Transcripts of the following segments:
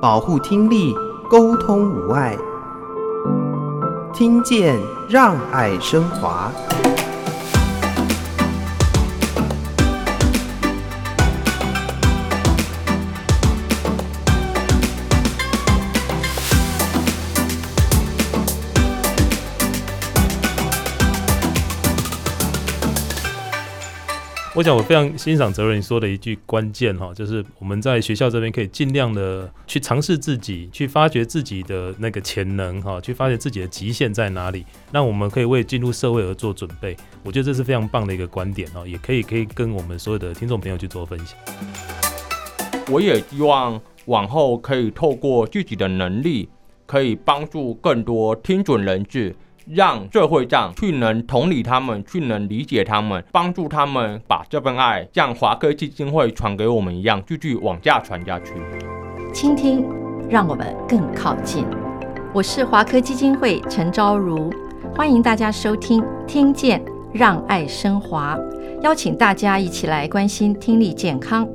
保护听力，沟通无碍，听见让爱升华。我想，我非常欣赏哲人说的一句关键哈，就是我们在学校这边可以尽量的去尝试自己，去发掘自己的那个潜能哈，去发掘自己的极限在哪里，那我们可以为进入社会而做准备。我觉得这是非常棒的一个观点哦，也可以可以跟我们所有的听众朋友去做分享。我也希望往后可以透过自己的能力，可以帮助更多听准人质。让社会上去能同理他们，去能理解他们，帮助他们把这份爱像华科基金会传给我们一样，继续往下传下去。倾听，让我们更靠近。我是华科基金会陈昭如，欢迎大家收听《听见让爱升华》，邀请大家一起来关心听力健康。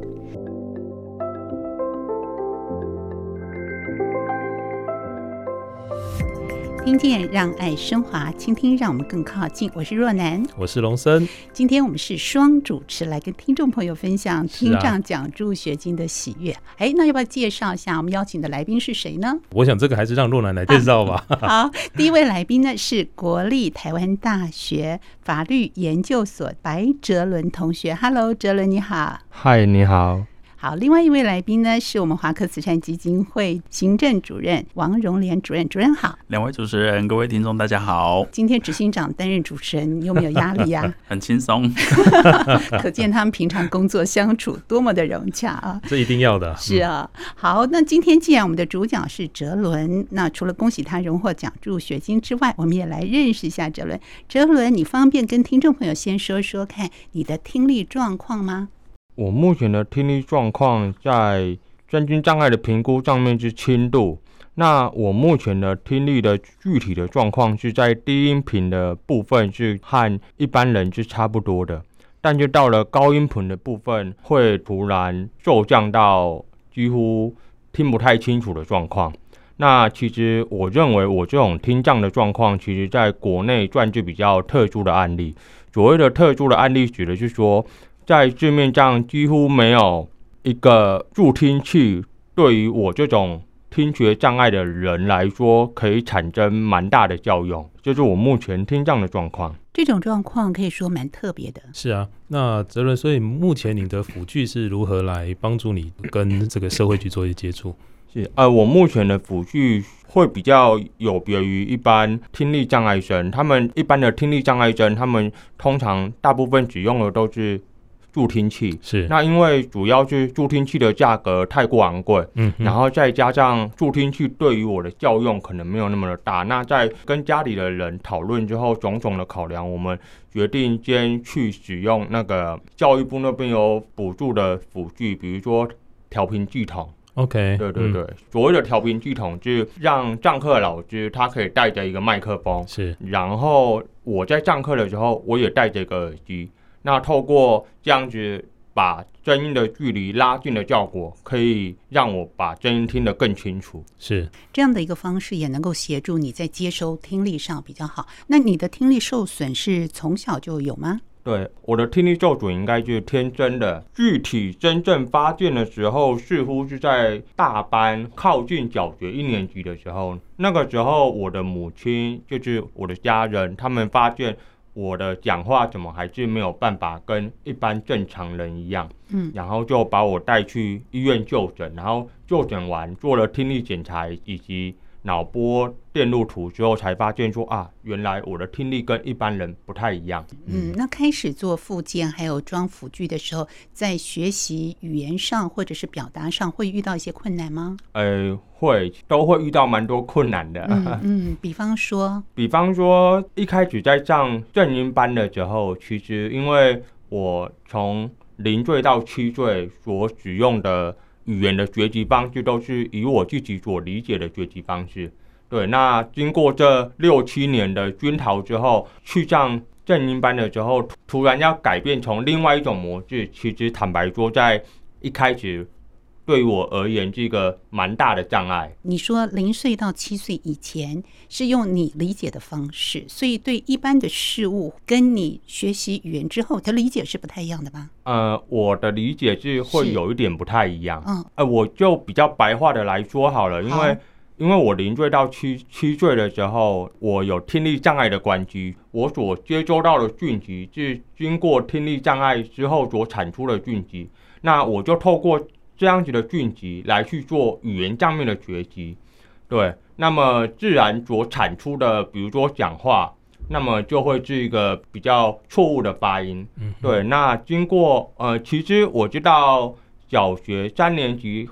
听见让爱升华，倾听让我们更靠近。我是若楠，我是龙森。今天我们是双主持，来跟听众朋友分享听障奖助学金的喜悦。哎、啊，那要不要介绍一下我们邀请的来宾是谁呢？我想这个还是让若楠来介绍吧。好，第一位来宾呢是国立台湾大学法律研究所白哲伦同学。Hello，哲伦你好。嗨，你好。好，另外一位来宾呢，是我们华科慈善基金会行政主任王荣莲主任。主任好，两位主持人，各位听众，大家好。今天执行长担任主持人，你有没有压力呀、啊？很轻松，可见他们平常工作相处多么的融洽啊！这一定要的。是啊，好，那今天既然我们的主讲是哲伦，那除了恭喜他荣获奖助学金之外，我们也来认识一下哲伦。哲伦，你方便跟听众朋友先说说看你的听力状况吗？我目前的听力状况在真菌障碍的评估上面是轻度。那我目前的听力的具体的状况是在低音频的部分是和一般人是差不多的，但就到了高音频的部分会突然骤降到几乎听不太清楚的状况。那其实我认为我这种听障的状况，其实在国内算是比较特殊的案例。所谓的特殊的案例，指的是说。在市面上几乎没有一个助听器，对于我这种听觉障碍的人来说，可以产生蛮大的效用。这，就是我目前听障的状况。这种状况可以说蛮特别的。是啊，那泽伦，所以目前你的辅具是如何来帮助你跟这个社会去做一些接触？是呃，我目前的辅具会比较有别于一般听力障碍生，他们一般的听力障碍生，他们通常大部分使用的都是。助听器。是，那因为主要是助听器的价格太过昂贵，嗯，然后再加上助听器对于我的效用可能没有那么的大，那在跟家里的人讨论之后，种种的考量，我们决定先去使用那个教育部那边有补助的辅具，比如说调频系统。OK，对对对，嗯、所谓的调频系统就是让上课老师他可以带着一个麦克风，是，然后我在上课的时候我也带着一个耳机。那透过这样子把声音的距离拉近的效果，可以让我把声音听得更清楚。是这样的一个方式，也能够协助你在接收听力上比较好。那你的听力受损是从小就有吗？对，我的听力受损应该就是天生的。具体真正发现的时候，似乎是在大班靠近小学一年级的时候。那个时候，我的母亲就是我的家人，他们发现。我的讲话怎么还是没有办法跟一般正常人一样？嗯，然后就把我带去医院就诊，然后就诊完做了听力检查以及。脑波电路图之后，才发现说啊，原来我的听力跟一般人不太一样。嗯，那开始做复健还有装辅具的时候，在学习语言上或者是表达上会遇到一些困难吗？呃，会，都会遇到蛮多困难的。嗯，嗯，比方说，比方说一开始在上正音班的时候，其实因为我从零岁到七岁所使用的。语言的学习方式都是以我自己所理解的学习方式。对，那经过这六七年的熏陶之后，去上正音班的时候，突然要改变从另外一种模式，其实坦白说，在一开始对于我而言是一个蛮大的障碍。你说零岁到七岁以前是用你理解的方式，所以对一般的事物跟你学习语言之后的理解是不太一样的吧？呃，我的理解是会有一点不太一样。嗯，呃，我就比较白话的来说好了，因为因为我零岁到七七岁的时候，我有听力障碍的关系，我所接收到的讯息是经过听力障碍之后所产出的讯息，那我就透过。这样子的讯息来去做语言上面的学习，对，那么自然所产出的，比如说讲话，那么就会是一个比较错误的发音，对。那经过呃，其实我知道小学三年级。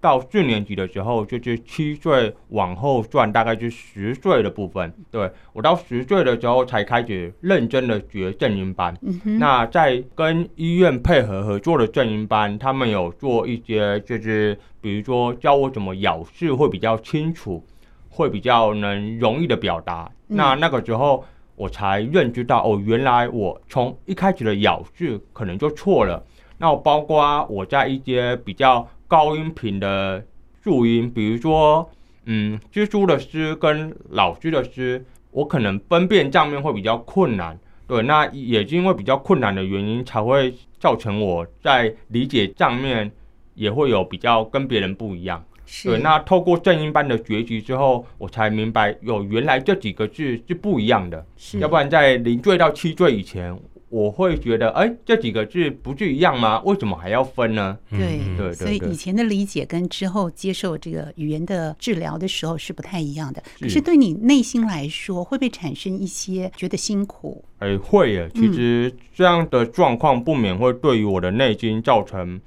到四年级的时候，就是七岁往后算，大概是十岁的部分。对，我到十岁的时候才开始认真的学正音班。嗯、那在跟医院配合合作的正音班，他们有做一些，就是比如说教我怎么咬字会比较清楚，会比较能容易的表达。嗯、那那个时候我才认知到，哦，原来我从一开始的咬字可能就错了。那包括我在一些比较。高音频的注音，比如说，嗯，蜘蛛的“蜘”跟老师的“师”，我可能分辨账面会比较困难。对，那也是因为比较困难的原因，才会造成我在理解账面也会有比较跟别人不一样。是对，那透过正音班的学习之后，我才明白，有原来这几个字是不一样的。是，要不然在零岁到七岁以前。我会觉得，哎，这几个字不是一样吗？为什么还要分呢？对对对，所以以前的理解跟之后接受这个语言的治疗的时候是不太一样的。可是对你内心来说，会不会产生一些觉得辛苦？哎，会耶。其实这样的状况不免会对于我的内心造成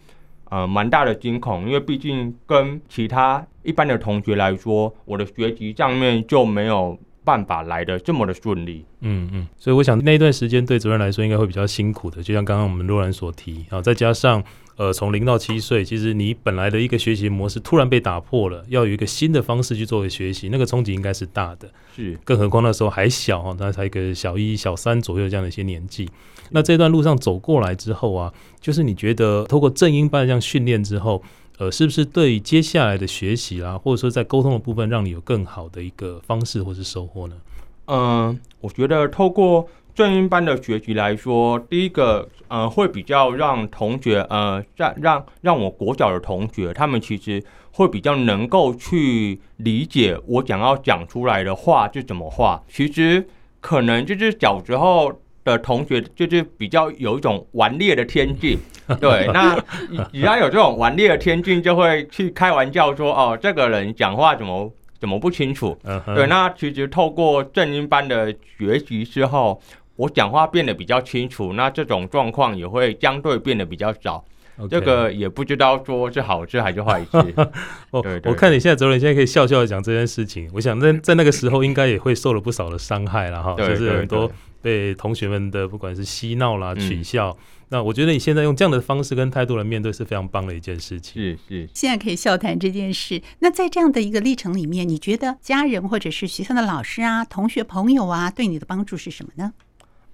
呃蛮大的惊恐，因为毕竟跟其他一般的同学来说，我的学习上面就没有。办法来的这么的顺利，嗯嗯，所以我想那一段时间对哲伦来说应该会比较辛苦的，就像刚刚我们若然所提啊，再加上呃从零到七岁，其实你本来的一个学习模式突然被打破了，要有一个新的方式去作为学习，那个冲击应该是大的，是，更何况那时候还小哈，那才一个小一、小三左右这样的一些年纪，那这段路上走过来之后啊，就是你觉得透过正音班这样训练之后。呃，是不是对接下来的学习啦，或者说在沟通的部分，让你有更好的一个方式或是收获呢？嗯，我觉得透过正音班的学习来说，第一个，呃，会比较让同学，呃，让让让我国小的同学，他们其实会比较能够去理解我想要讲出来的话是怎么话。其实可能就是小时候的同学，就是比较有一种顽劣的天性。对，那只要有这种顽劣的天性，就会去开玩笑说：“哦，这个人讲话怎么怎么不清楚？” uh huh. 对，那其实透过正音班的学习之后，我讲话变得比较清楚，那这种状况也会相对变得比较少。这个也不知道说是好事还是坏事。我我看你现在走了，你现在可以笑笑的讲这件事情，我想在在那个时候应该也会受了不少的伤害了哈，就是很多被同学们的不管是嬉闹啦、取笑。嗯那我觉得你现在用这样的方式跟态度来面对是非常棒的一件事情。是是，现在可以笑谈这件事。那在这样的一个历程里面，你觉得家人或者是学校的老师啊、同学朋友啊，对你的帮助是什么呢？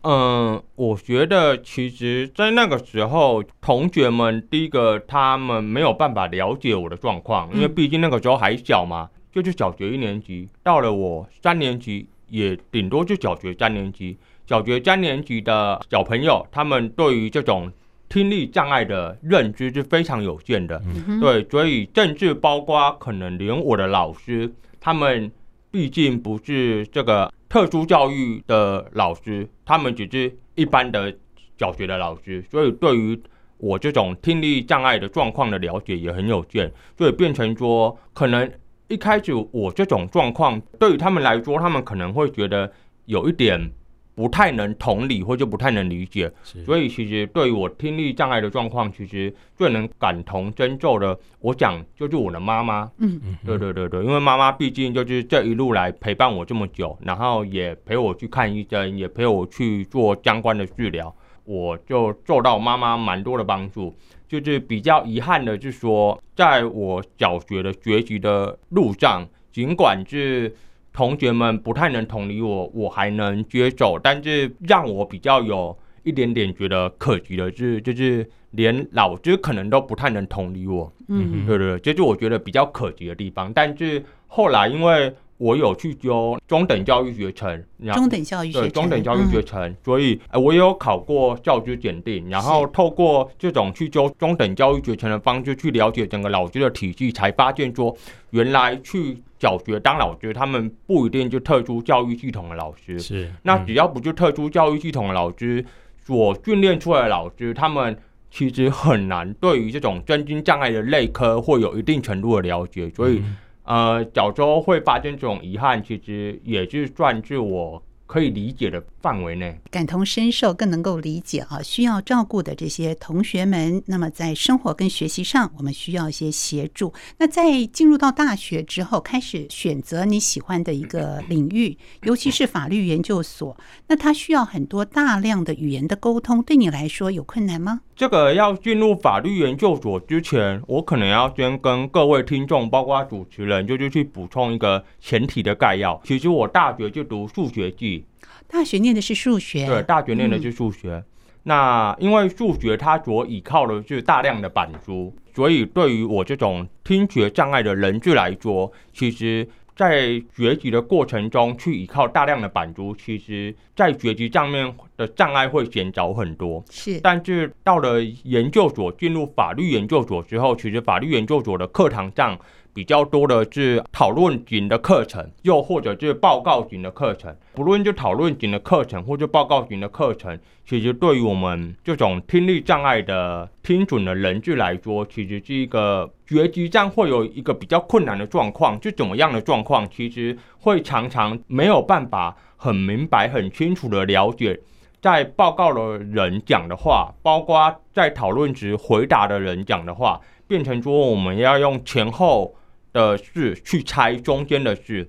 嗯，我觉得其实，在那个时候，同学们第一个他们没有办法了解我的状况，因为毕竟那个时候还小嘛，就是小学一年级。到了我三年级，也顶多就小学三年级。小学三年级的小朋友，他们对于这种听力障碍的认知是非常有限的。嗯、对，所以甚至包括可能连我的老师，他们毕竟不是这个特殊教育的老师，他们只是一般的小学的老师，所以对于我这种听力障碍的状况的了解也很有限，所以变成说，可能一开始我这种状况对于他们来说，他们可能会觉得有一点。不太能同理，或者不太能理解，所以其实对于我听力障碍的状况，其实最能感同身受的，我想就是我的妈妈。嗯嗯，对对对对，因为妈妈毕竟就是这一路来陪伴我这么久，然后也陪我去看医生，也陪我去做相关的治疗，我就受到妈妈蛮多的帮助。就是比较遗憾的，就是说，在我小学的学习的路上，尽管是。同学们不太能同理我，我还能接受，但是让我比较有一点点觉得可惜的是，就是连老师可能都不太能同理我。嗯，对对对，这就我觉得比较可惜的地方。但是后来因为我有去修中等教育学程，中等教育学程，对中等教育学程，嗯、所以我也有考过教师检定，然后透过这种去修中等教育学程的方式去了解整个老师的体系，才发现说，原来去小学当老师，他们不一定就特殊教育系统的老师，是，嗯、那只要不是特殊教育系统的老师所训练出来的老师，他们其实很难对于这种身心障碍的类科会有一定程度的了解，所以。呃，小时候会发生这种遗憾，其实也是算是我可以理解的范围内，感同身受，更能够理解啊，需要照顾的这些同学们。那么在生活跟学习上，我们需要一些协助。那在进入到大学之后，开始选择你喜欢的一个领域，尤其是法律研究所，那它需要很多大量的语言的沟通，对你来说有困难吗？这个要进入法律研究所之前，我可能要先跟各位听众，包括主持人，就是去补充一个前提的概要。其实我大学就读数学系，大学念的是数学。对，大学念的是数学。嗯、那因为数学它所依靠的是大量的板书，所以对于我这种听觉障碍的人士来说，其实。在学习的过程中，去依靠大量的板书，其实在学习上面的障碍会减少很多。是，但是到了研究所，进入法律研究所之后，其实法律研究所的课堂上。比较多的是讨论型的课程，又或者是报告型的课程。不论是讨论型的课程，或者报告型的课程，其实对于我们这种听力障碍的听准的人士来说，其实是一个学习上会有一个比较困难的状况。是怎么样的状况？其实会常常没有办法很明白、很清楚的了解，在报告的人讲的话，包括在讨论时回答的人讲的话，变成说我们要用前后。的事去猜中间的事，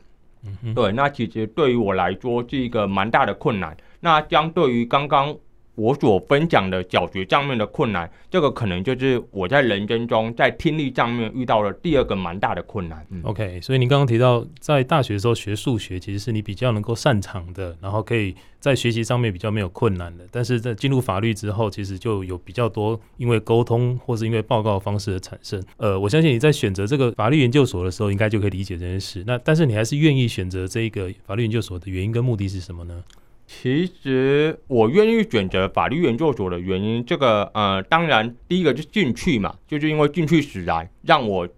嗯，对，那其实对于我来说是一个蛮大的困难。那相对于刚刚我所分享的小学上面的困难，这个可能就是我在人生中在听力上面遇到了第二个蛮大的困难。，OK，所以您刚刚提到在大学的时候学数学，其实是你比较能够擅长的，然后可以在学习上面比较没有困难的。但是在进入法律之后，其实就有比较多因为沟通或是因为报告方式的产生。呃，我相信你在选择这个法律研究所的时候，应该就可以理解这件事。那但是你还是愿意选择这个法律研究所的原因跟目的是什么呢？其实我愿意选择法律研究所的原因，这个呃，当然第一个是进去嘛，就是因为进去使然，让我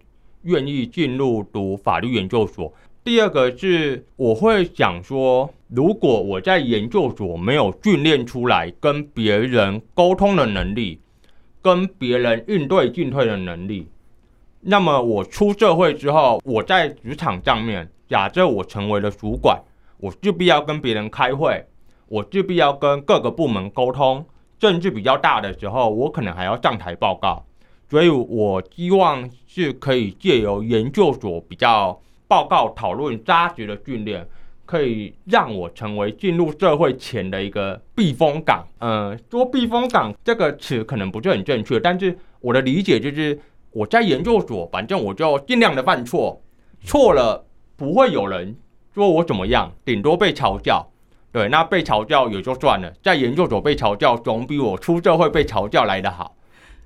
愿意进入读法律研究所。第二个是我会想说，如果我在研究所没有训练出来跟别人沟通的能力，跟别人应对进退的能力，那么我出社会之后，我在职场上面，假设我成为了主管，我就必要跟别人开会。我就必要跟各个部门沟通，政治比较大的时候，我可能还要上台报告，所以我希望是可以借由研究所比较报告讨论扎实的训练，可以让我成为进入社会前的一个避风港。嗯，说避风港这个词可能不是很正确，但是我的理解就是我在研究所，反正我就尽量的犯错，错了不会有人说我怎么样，顶多被嘲笑。对，那被嘲笑也就算了，在研究所被嘲笑总比我出社会被嘲笑来的好。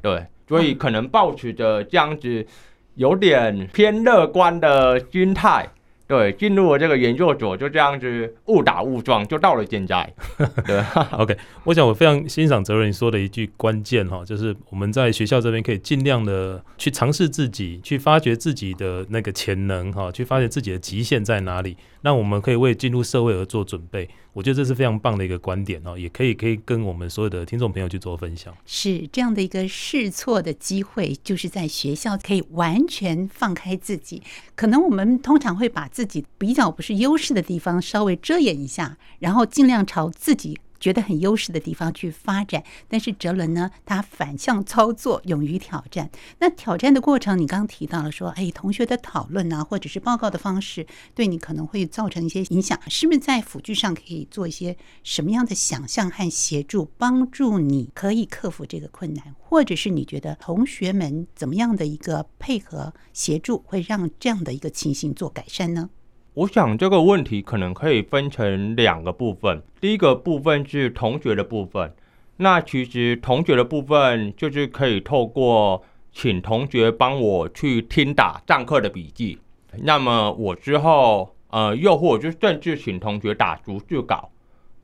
对，所以可能抱持着这样子有点偏乐观的心态。对，进入了这个研究所，就这样子误打误撞就到了现在。对，OK，我想我非常欣赏哲人说的一句关键哈，就是我们在学校这边可以尽量的去尝试自己，去发掘自己的那个潜能哈，去发掘自己的极限在哪里，那我们可以为进入社会而做准备。我觉得这是非常棒的一个观点哦，也可以可以跟我们所有的听众朋友去做分享。是这样的一个试错的机会，就是在学校可以完全放开自己。可能我们通常会把自己比较不是优势的地方稍微遮掩一下，然后尽量朝自己。觉得很优势的地方去发展，但是哲伦呢，他反向操作，勇于挑战。那挑战的过程，你刚刚提到了说，哎，同学的讨论啊，或者是报告的方式，对你可能会造成一些影响，是不是在辅具上可以做一些什么样的想象和协助，帮助你可以克服这个困难，或者是你觉得同学们怎么样的一个配合协助，会让这样的一个情形做改善呢？我想这个问题可能可以分成两个部分。第一个部分是同学的部分，那其实同学的部分就是可以透过请同学帮我去听打上课的笔记，那么我之后呃，又或者就甚至请同学打逐字稿，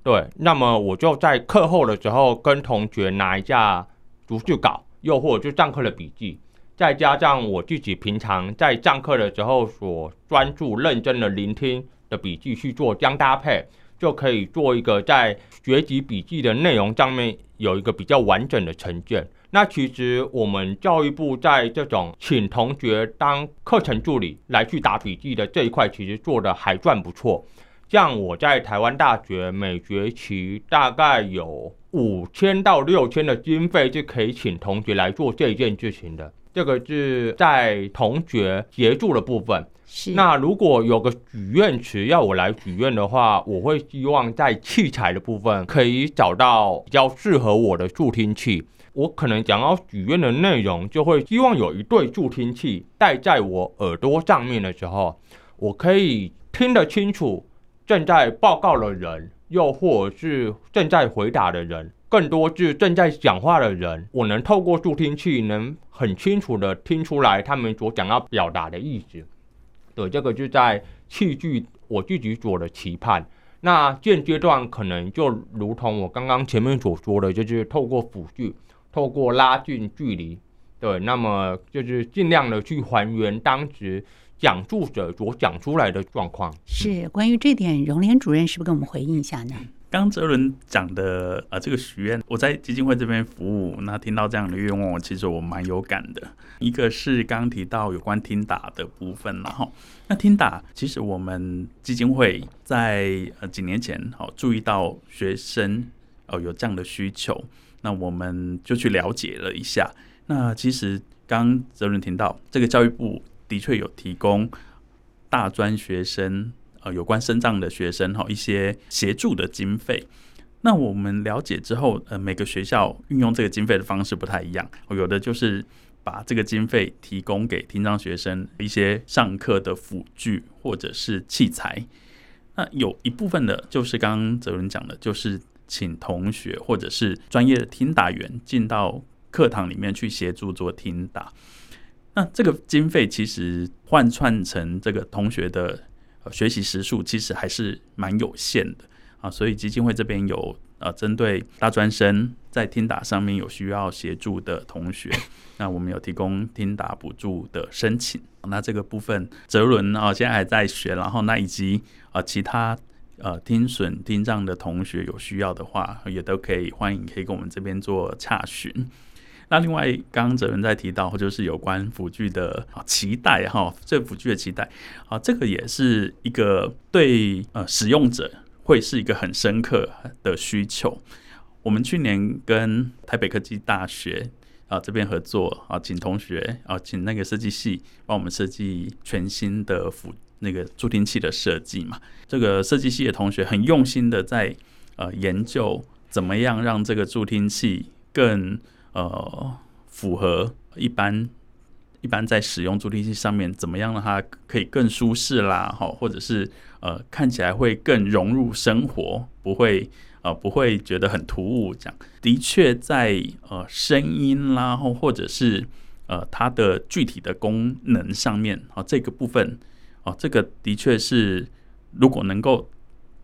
对，那么我就在课后的时候跟同学拿一下逐字稿，又或者就上课的笔记，再加上我自己平常在上课的时候所专注认真的聆听的笔记去做相搭配，就可以做一个在学习笔记的内容上面有一个比较完整的呈现。那其实我们教育部在这种请同学当课程助理来去打笔记的这一块，其实做得还算不错。像我在台湾大学每学期大概有五千到六千的经费，就可以请同学来做这件事情的。这个是在同学协助的部分。是。那如果有个许愿池要我来许愿的话，我会希望在器材的部分可以找到比较适合我的助听器。我可能想要许愿的内容，就会希望有一对助听器戴在我耳朵上面的时候，我可以听得清楚正在报告的人，又或者是正在回答的人，更多是正在讲话的人，我能透过助听器能很清楚地听出来他们所想要表达的意思。对，这个就在器具我自己做的期盼。那现阶段可能就如同我刚刚前面所说的，就是透过辅具。透过拉近距离，对，那么就是尽量的去还原当时讲述者所讲出来的状况。是关于这点，荣联主任是不是跟我们回应一下呢？刚哲伦讲的呃，这个许愿，我在基金会这边服务，那听到这样的愿望，其实我蛮有感的。一个是刚提到有关听打的部分，然后那听打，其实我们基金会在呃几年前好注意到学生哦有这样的需求。那我们就去了解了一下。那其实刚哲伦听到这个教育部的确有提供大专学生呃有关身障的学生哈一些协助的经费。那我们了解之后，呃每个学校运用这个经费的方式不太一样。有的就是把这个经费提供给听障学生一些上课的辅具或者是器材。那有一部分的就是刚刚哲伦讲的，就是。请同学或者是专业的听打员进到课堂里面去协助做听打。那这个经费其实换算成这个同学的学习时数，其实还是蛮有限的啊。所以基金会这边有呃针对大专生在听打上面有需要协助的同学，那我们有提供听打补助的申请。那这个部分哲伦啊现在还在学，然后那以及啊其他。呃，听损听障的同学有需要的话，也都可以欢迎，可以跟我们这边做洽询。那另外，刚刚哲伦在提到，就是有关辅具的期待哈，这辅具的期待啊，这个也是一个对呃使用者会是一个很深刻的需求。我们去年跟台北科技大学啊这边合作啊，请同学啊，请那个设计系帮我们设计全新的辅。那个助听器的设计嘛，这个设计系的同学很用心的在呃研究怎么样让这个助听器更呃符合一般一般在使用助听器上面怎么样让它可以更舒适啦，哈，或者是呃看起来会更融入生活，不会呃不会觉得很突兀。这样的确在呃声音啦，或或者是呃它的具体的功能上面啊这个部分。哦，这个的确是，如果能够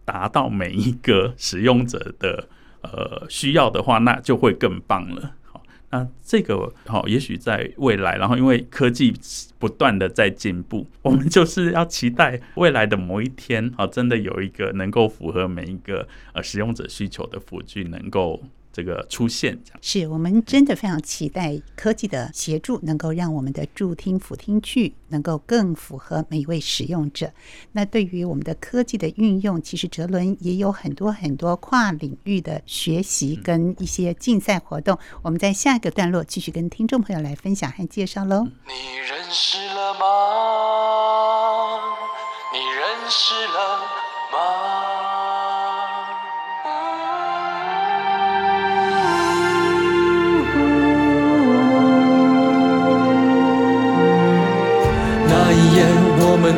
达到每一个使用者的呃需要的话，那就会更棒了。那这个好，也许在未来，然后因为科技不断的在进步，我们就是要期待未来的某一天，好，真的有一个能够符合每一个呃使用者需求的辅具能够。这个出现，是我们真的非常期待科技的协助，能够让我们的助听辅听器能够更符合每一位使用者。那对于我们的科技的运用，其实哲伦也有很多很多跨领域的学习跟一些竞赛活动。我们在下一个段落继续跟听众朋友来分享和介绍喽。你认识了吗？你认识了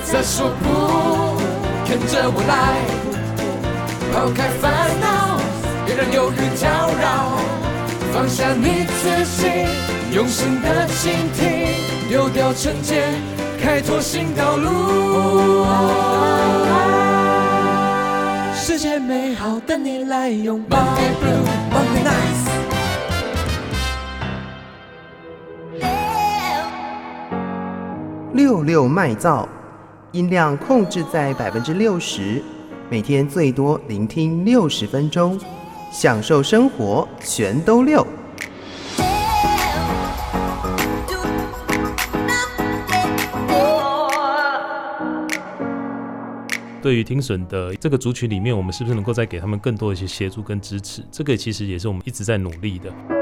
别再说不，跟着我来，抛开烦恼，别让忧郁搅扰，放下你自己，用心的倾听，丢掉成见，开拓新道路。世界美好，等你来拥抱。六六麦噪，音量控制在百分之六十，每天最多聆听六十分钟，享受生活全都六。对于听损的这个族群里面，我们是不是能够再给他们更多一些协助跟支持？这个其实也是我们一直在努力的。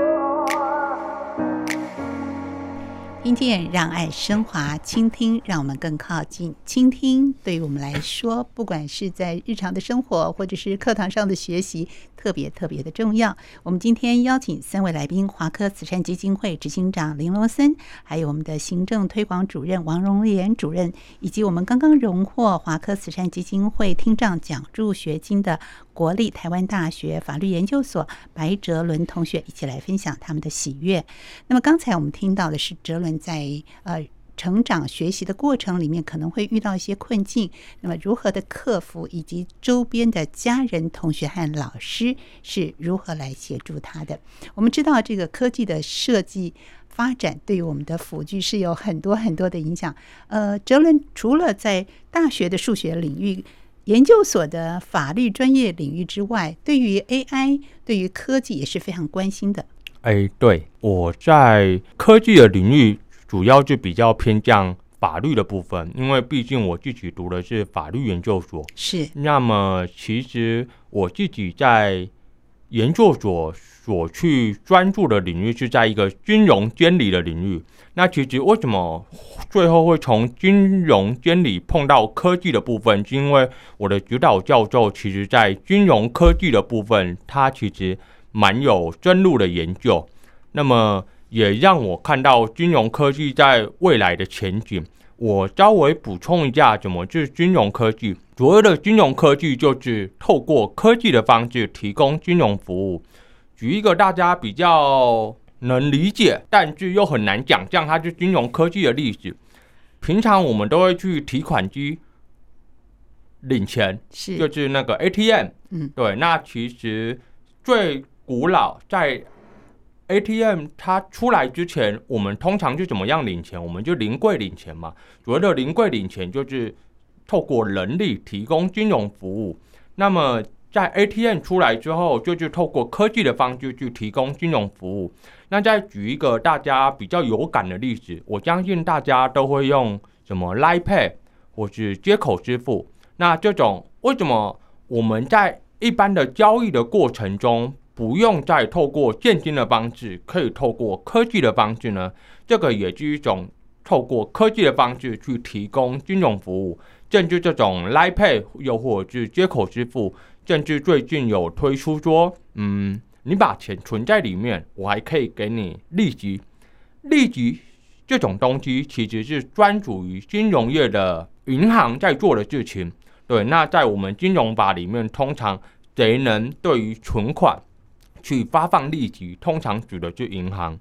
听见让爱升华，倾听让我们更靠近。倾听对于我们来说，不管是在日常的生活，或者是课堂上的学习，特别特别的重要。我们今天邀请三位来宾：华科慈善基金会执行长林罗森，还有我们的行政推广主任王荣莲主任，以及我们刚刚荣获华科慈善基金会听障奖助学金的。国立台湾大学法律研究所白哲伦同学一起来分享他们的喜悦。那么刚才我们听到的是哲伦在呃成长学习的过程里面可能会遇到一些困境，那么如何的克服，以及周边的家人、同学和老师是如何来协助他的。我们知道这个科技的设计发展对于我们的辅具是有很多很多的影响。呃，哲伦除了在大学的数学领域，研究所的法律专业领域之外，对于 AI、对于科技也是非常关心的。哎，对，我在科技的领域主要就比较偏向法律的部分，因为毕竟我自己读的是法律研究所。是。那么，其实我自己在研究所所去专注的领域是在一个金融监理的领域。那其实为什么最后会从金融监理碰到科技的部分？是因为我的指导教授其实在金融科技的部分，他其实蛮有深入的研究。那么也让我看到金融科技在未来的前景。我稍微补充一下，怎么是金融科技？所谓的金融科技就是透过科技的方式提供金融服务。举一个大家比较。能理解，但是又很难讲，这样它是金融科技的例子。平常我们都会去提款机领钱，是就是那个 ATM。嗯，对。那其实最古老，在 ATM 它出来之前，我们通常就怎么样领钱？我们就临柜领钱嘛。所谓的临柜领钱，就是透过人力提供金融服务。那么在 ATM 出来之后，就是透过科技的方式去提供金融服务。那再举一个大家比较有感的例子，我相信大家都会用什么 Line Pay 或是接口支付。那这种为什么我们在一般的交易的过程中，不用再透过现金的方式，可以透过科技的方式呢？这个也是一种透过科技的方式去提供金融服务。甚至这种 Line Pay 又或者是接口支付，甚至最近有推出说，嗯。你把钱存在里面，我还可以给你利息。利息这种东西其实是专属于金融业的银行在做的事情。对，那在我们金融法里面，通常谁能对于存款去发放利息，通常指的是银行。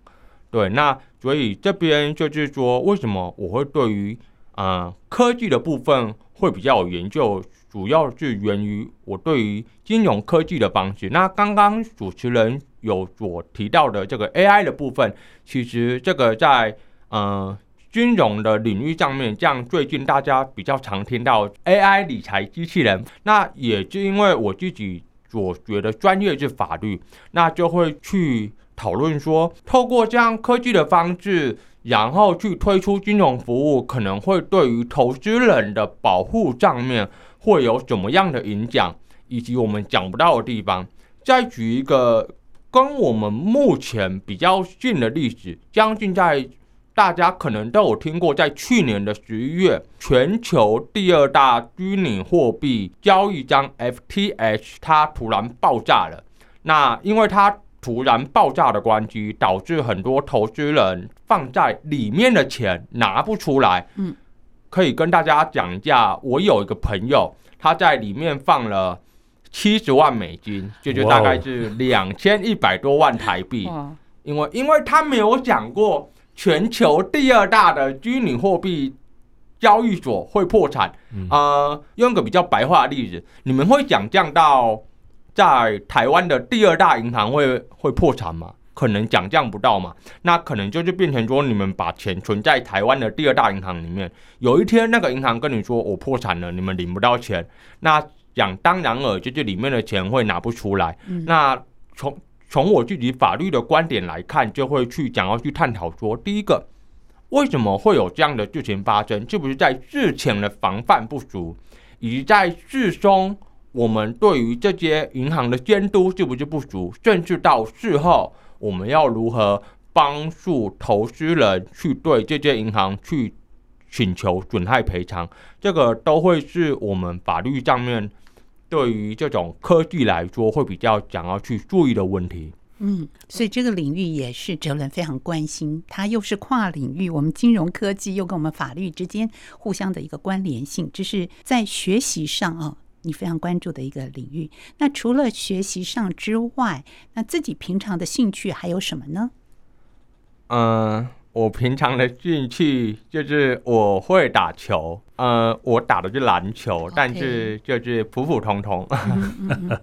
对，那所以这边就是说，为什么我会对于、呃、科技的部分会比较有研究？主要是源于我对于金融科技的方式。那刚刚主持人有所提到的这个 AI 的部分，其实这个在呃金融的领域上面，像最近大家比较常听到 AI 理财机器人，那也就因为我自己所学的专业是法律，那就会去讨论说，透过这样科技的方式，然后去推出金融服务，可能会对于投资人的保护上面会有怎么样的影响，以及我们讲不到的地方。再举一个跟我们目前比较近的例子，将近在。大家可能都有听过，在去年的十一月，全球第二大虚拟货币交易商 FTX 它突然爆炸了。那因为它突然爆炸的关系，导致很多投资人放在里面的钱拿不出来。嗯，可以跟大家讲一下，我有一个朋友，他在里面放了七十万美金，就就大概是两千一百多万台币。因为因为他没有讲过。全球第二大的虚拟货币交易所会破产，嗯、呃，用个比较白话的例子，你们会想象到在台湾的第二大银行会会破产吗？可能想象不到嘛。那可能就是变成说，你们把钱存在台湾的第二大银行里面，有一天那个银行跟你说我破产了，你们领不到钱，那想当然了，就是里面的钱会拿不出来。嗯、那从从我自己法律的观点来看，就会去想要去探讨说，第一个，为什么会有这样的事情发生？是不是在事前的防范不足，以及在事中我们对于这些银行的监督是不是不足？甚至到事后，我们要如何帮助投资人去对这些银行去请求损害赔偿？这个都会是我们法律上面。对于这种科技来说，会比较想要去注意的问题。嗯，所以这个领域也是哲伦非常关心，它又是跨领域，我们金融科技又跟我们法律之间互相的一个关联性，这是在学习上啊，你非常关注的一个领域。那除了学习上之外，那自己平常的兴趣还有什么呢？嗯、呃。我平常的兴趣就是我会打球，呃，我打的是篮球.但是就是普普通通。嗯嗯嗯、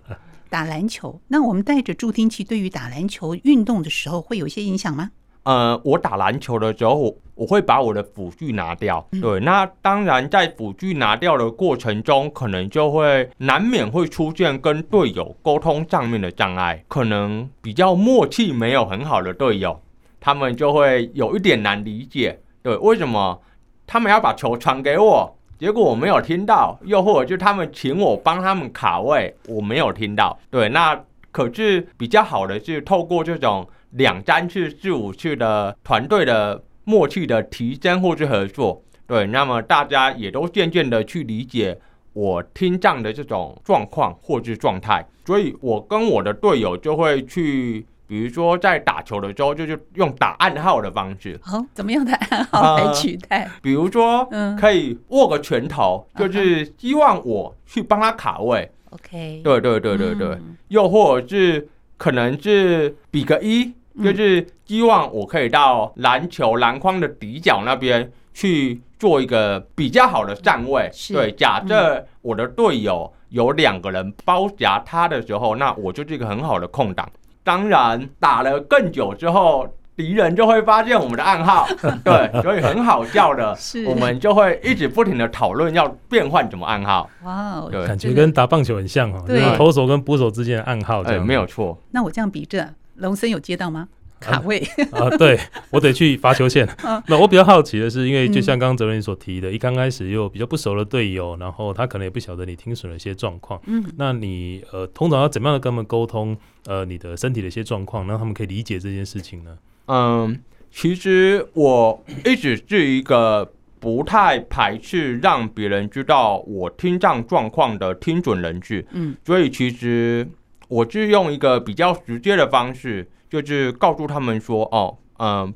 打篮球，那我们带着助听器，对于打篮球运动的时候会有一些影响吗？呃，我打篮球的时候，我我会把我的辅具拿掉。嗯、对，那当然在辅具拿掉的过程中，可能就会难免会出现跟队友沟通上面的障碍，可能比较默契没有很好的队友。他们就会有一点难理解，对，为什么他们要把球传给我，结果我没有听到，又或者就他们请我帮他们卡位，我没有听到，对，那可是比较好的是透过这种两三次、四五次的团队的默契的提升或是合作，对，那么大家也都渐渐的去理解我听障的这种状况或是状态，所以我跟我的队友就会去。比如说，在打球的时候，就是用打暗号的方式。哦，怎么样的暗号来取代？呃、比如说，嗯，可以握个拳头，嗯、就是希望我去帮他卡位。OK。对对对对对。嗯、又或者是可能是比个一，就是希望我可以到篮球篮筐的底角那边去做一个比较好的站位。对，假设我的队友有两个人包夹他的时候，那我就是一个很好的空档。当然，打了更久之后，敌人就会发现我们的暗号，对，所以很好笑的，是我们就会一直不停的讨论要变换怎么暗号。哇，对，感觉跟打棒球很像哦，对，投手跟捕手之间的暗号，对，没有错。那我这样比着，龙森有接到吗？卡位啊，啊，对，我得去罚球线。那我比较好奇的是，因为就像刚刚哲伦所提的，一刚开始又比较不熟的队友，然后他可能也不晓得你听损了一些状况。嗯，那你呃，通常要怎么样的跟他们沟通？呃，你的身体的一些状况，让他们可以理解这件事情呢？嗯，其实我一直是一个不太排斥让别人知道我听障状况的听准人士。嗯，所以其实我是用一个比较直接的方式。就是告诉他们说，哦，嗯，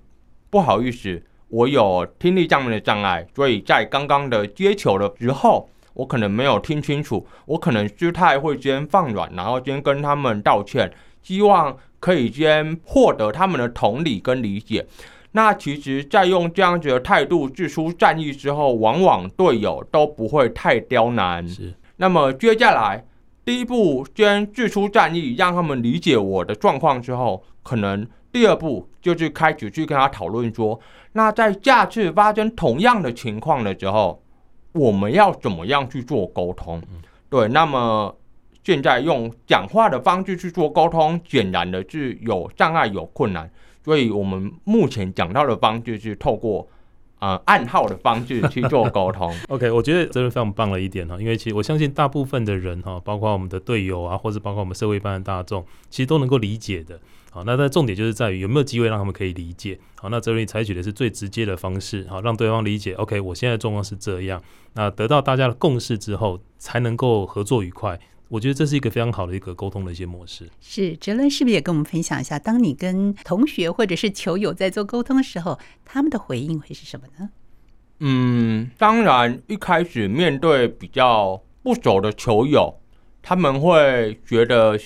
不好意思，我有听力上面的障碍，所以在刚刚的接球的时候，我可能没有听清楚，我可能姿态会先放软，然后先跟他们道歉，希望可以先获得他们的同理跟理解。那其实，在用这样子的态度掷出战役之后，往往队友都不会太刁难。是，那么接下来。第一步，先释出战役，让他们理解我的状况之后，可能第二步就是开始去跟他讨论说，那在下次发生同样的情况的时候，我们要怎么样去做沟通？对，那么现在用讲话的方式去做沟通，显然的是有障碍、有困难。所以我们目前讲到的方式是透过。呃，暗号的方式去做沟通。OK，我觉得这是非常棒的一点哈，因为其实我相信大部分的人哈，包括我们的队友啊，或者包括我们社会一般的大众，其实都能够理解的。好，那在重点就是在于有没有机会让他们可以理解。好，那泽伦采取的是最直接的方式，好，让对方理解。OK，我现在状况是这样。那得到大家的共识之后，才能够合作愉快。我觉得这是一个非常好的一个沟通的一些模式。是，哲伦是不是也跟我们分享一下，当你跟同学或者是球友在做沟通的时候，他们的回应会是什么呢？嗯，当然，一开始面对比较不熟的球友，他们会觉得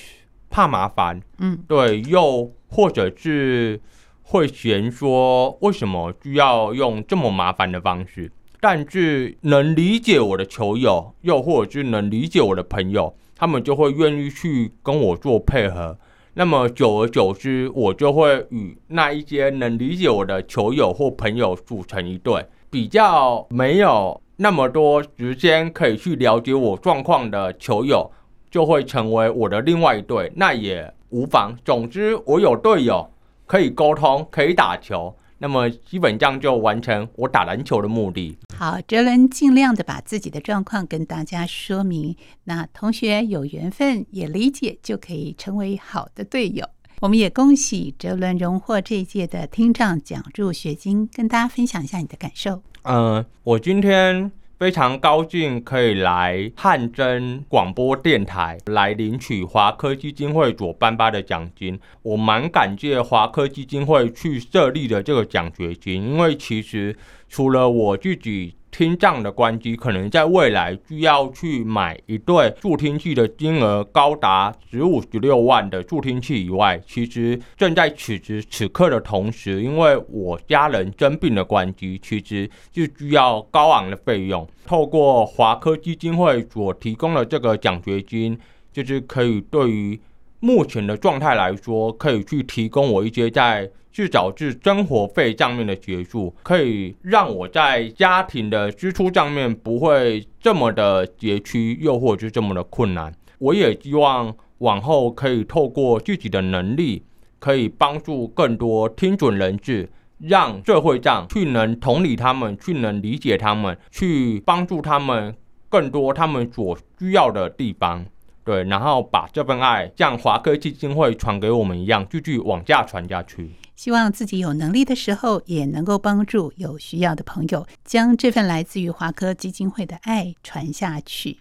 怕麻烦，嗯，对，又或者是会嫌说为什么需要用这么麻烦的方式。但是能理解我的球友，又或者是能理解我的朋友。他们就会愿意去跟我做配合，那么久而久之，我就会与那一些能理解我的球友或朋友组成一队。比较没有那么多时间可以去了解我状况的球友，就会成为我的另外一队，那也无妨。总之，我有队友可以沟通，可以打球。那么基本上就完成我打篮球的目的。好，哲伦尽量的把自己的状况跟大家说明。那同学有缘分也理解，就可以成为好的队友。我们也恭喜哲伦荣获这一届的听障奖助学金，跟大家分享一下你的感受。嗯、呃，我今天。非常高兴可以来汉真广播电台来领取华科基金会所颁发的奖金，我蛮感谢华科基金会去设立的这个奖学金，因为其实除了我自己。听障的关机，可能在未来需要去买一对助听器的金额高达十五、十六万的助听器以外，其实正在此时此刻的同时，因为我家人生病的关机，其实就需要高昂的费用。透过华科基金会所提供的这个奖学金，就是可以对于目前的状态来说，可以去提供我一些在。至少是生活费上面的结束，可以让我在家庭的支出上面不会这么的拮据，又或者是这么的困难。我也希望往后可以透过自己的能力，可以帮助更多听准人士，让社会上去能同理他们，去能理解他们，去帮助他们更多他们所需要的地方。对，然后把这份爱像华科基金会传给我们一样，继续往下传下去。希望自己有能力的时候，也能够帮助有需要的朋友，将这份来自于华科基金会的爱传下去。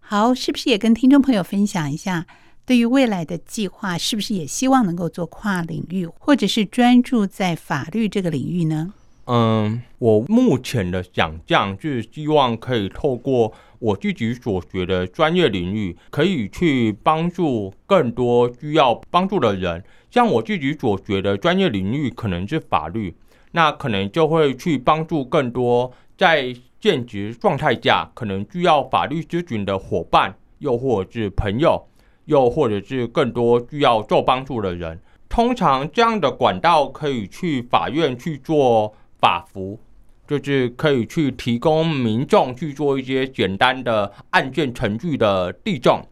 好，是不是也跟听众朋友分享一下，对于未来的计划，是不是也希望能够做跨领域，或者是专注在法律这个领域呢？嗯，我目前的想象就是希望可以透过我自己所学的专业领域，可以去帮助更多需要帮助的人。像我自己所学的专业领域可能是法律，那可能就会去帮助更多在现职状态下可能需要法律咨询的伙伴，又或者是朋友，又或者是更多需要做帮助的人。通常这样的管道可以去法院去做法服，就是可以去提供民众去做一些简单的案件程序的递送，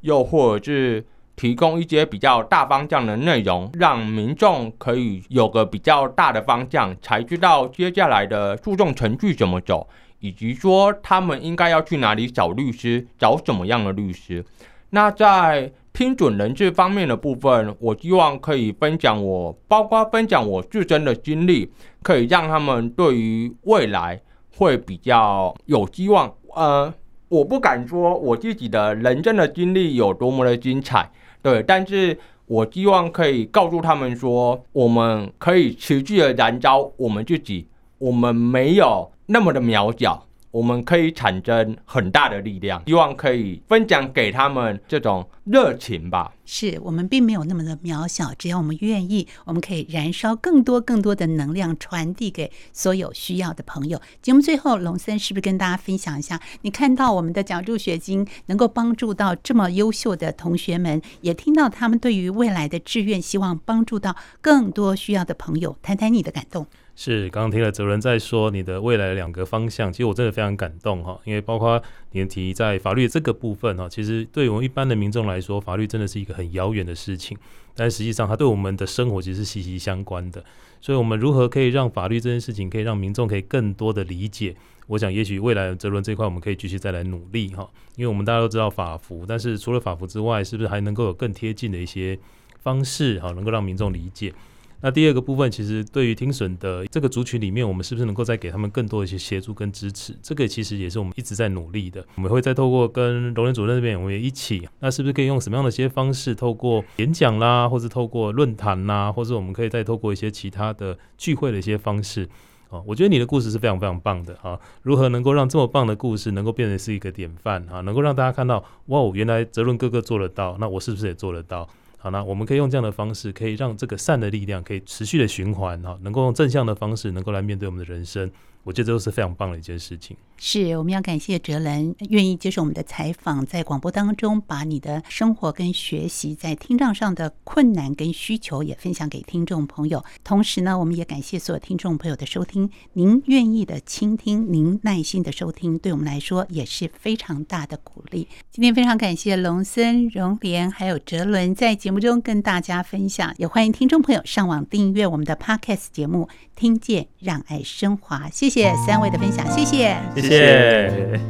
又或者是。提供一些比较大方向的内容，让民众可以有个比较大的方向，才知道接下来的诉讼程序怎么走，以及说他们应该要去哪里找律师，找什么样的律师。那在听准人这方面的部分，我希望可以分享我，包括分享我自身的经历，可以让他们对于未来会比较有希望。呃，我不敢说我自己的人生的经历有多么的精彩。对，但是我希望可以告诉他们说，我们可以持续的燃烧我们自己，我们没有那么的渺小。我们可以产生很大的力量，希望可以分享给他们这种热情吧。是我们并没有那么的渺小，只要我们愿意，我们可以燃烧更多更多的能量，传递给所有需要的朋友。节目最后，龙森是不是跟大家分享一下？你看到我们的奖助学金能够帮助到这么优秀的同学们，也听到他们对于未来的志愿，希望帮助到更多需要的朋友。谈谈你的感动。是，刚刚听了哲伦在说你的未来两个方向，其实我真的非常感动哈，因为包括你提在法律这个部分哈，其实对我们一般的民众来说，法律真的是一个很遥远的事情，但实际上它对我们的生活其实是息息相关的。所以，我们如何可以让法律这件事情可以让民众可以更多的理解？我想，也许未来的哲伦这块，我们可以继续再来努力哈，因为我们大家都知道法服，但是除了法服之外，是不是还能够有更贴近的一些方式哈，能够让民众理解？那第二个部分，其实对于听损的这个族群里面，我们是不是能够再给他们更多一些协助跟支持？这个其实也是我们一直在努力的。我们会再透过跟荣仁主任那边，我们也一起，那是不是可以用什么样的一些方式，透过演讲啦，或者透过论坛啦，或者我们可以再透过一些其他的聚会的一些方式？哦，我觉得你的故事是非常非常棒的啊！如何能够让这么棒的故事能够变成是一个典范啊？能够让大家看到，哇，原来哲伦哥哥做得到，那我是不是也做得到？好，那我们可以用这样的方式，可以让这个善的力量可以持续的循环，哈，能够用正向的方式，能够来面对我们的人生。我觉得这都是非常棒的一件事情。是，我们要感谢哲伦愿意接受我们的采访，在广播当中把你的生活跟学习在听障上的困难跟需求也分享给听众朋友。同时呢，我们也感谢所有听众朋友的收听。您愿意的倾听，您耐心的收听，对我们来说也是非常大的鼓励。今天非常感谢龙森、荣莲还有哲伦在节目中跟大家分享，也欢迎听众朋友上网订阅我们的 Podcast 节目，听见让爱升华。谢谢。谢谢三位的分享，谢谢，谢谢。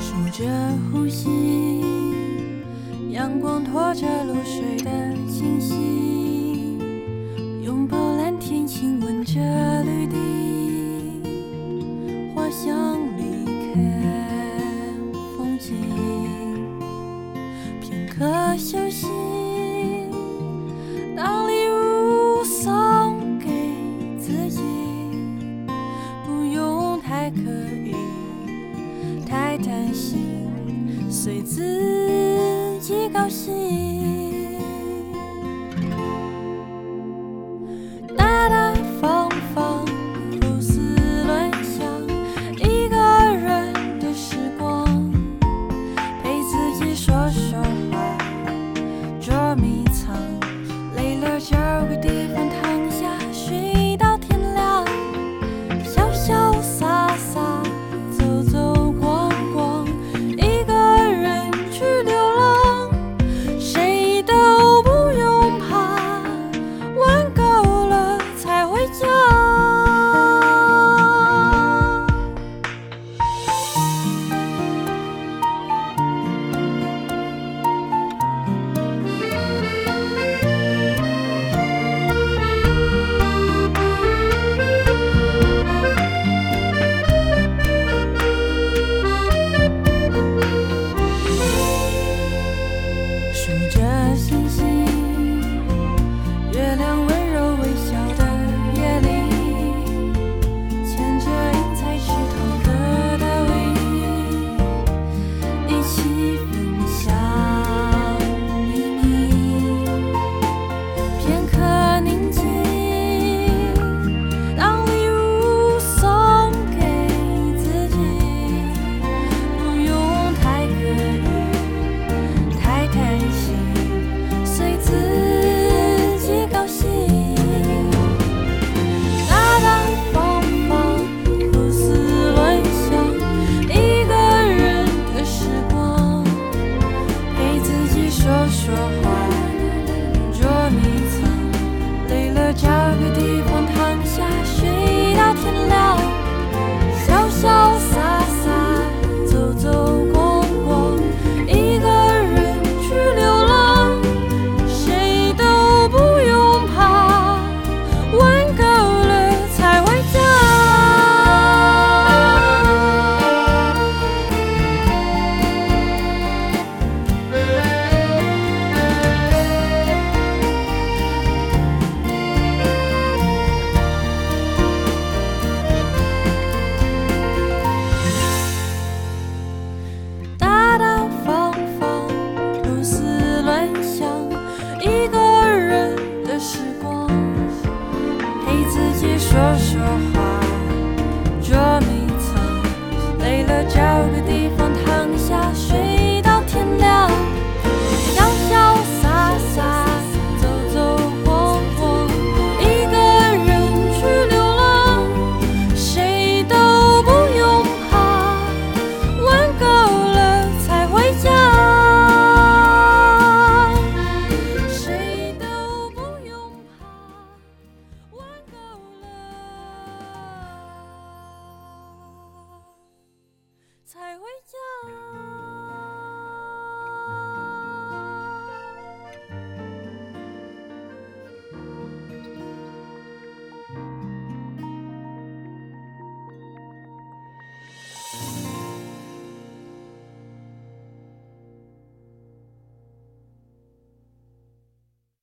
数着呼吸，阳光拖着露水的气息，拥抱蓝天，亲吻着绿地。我想离开风景，片刻休息。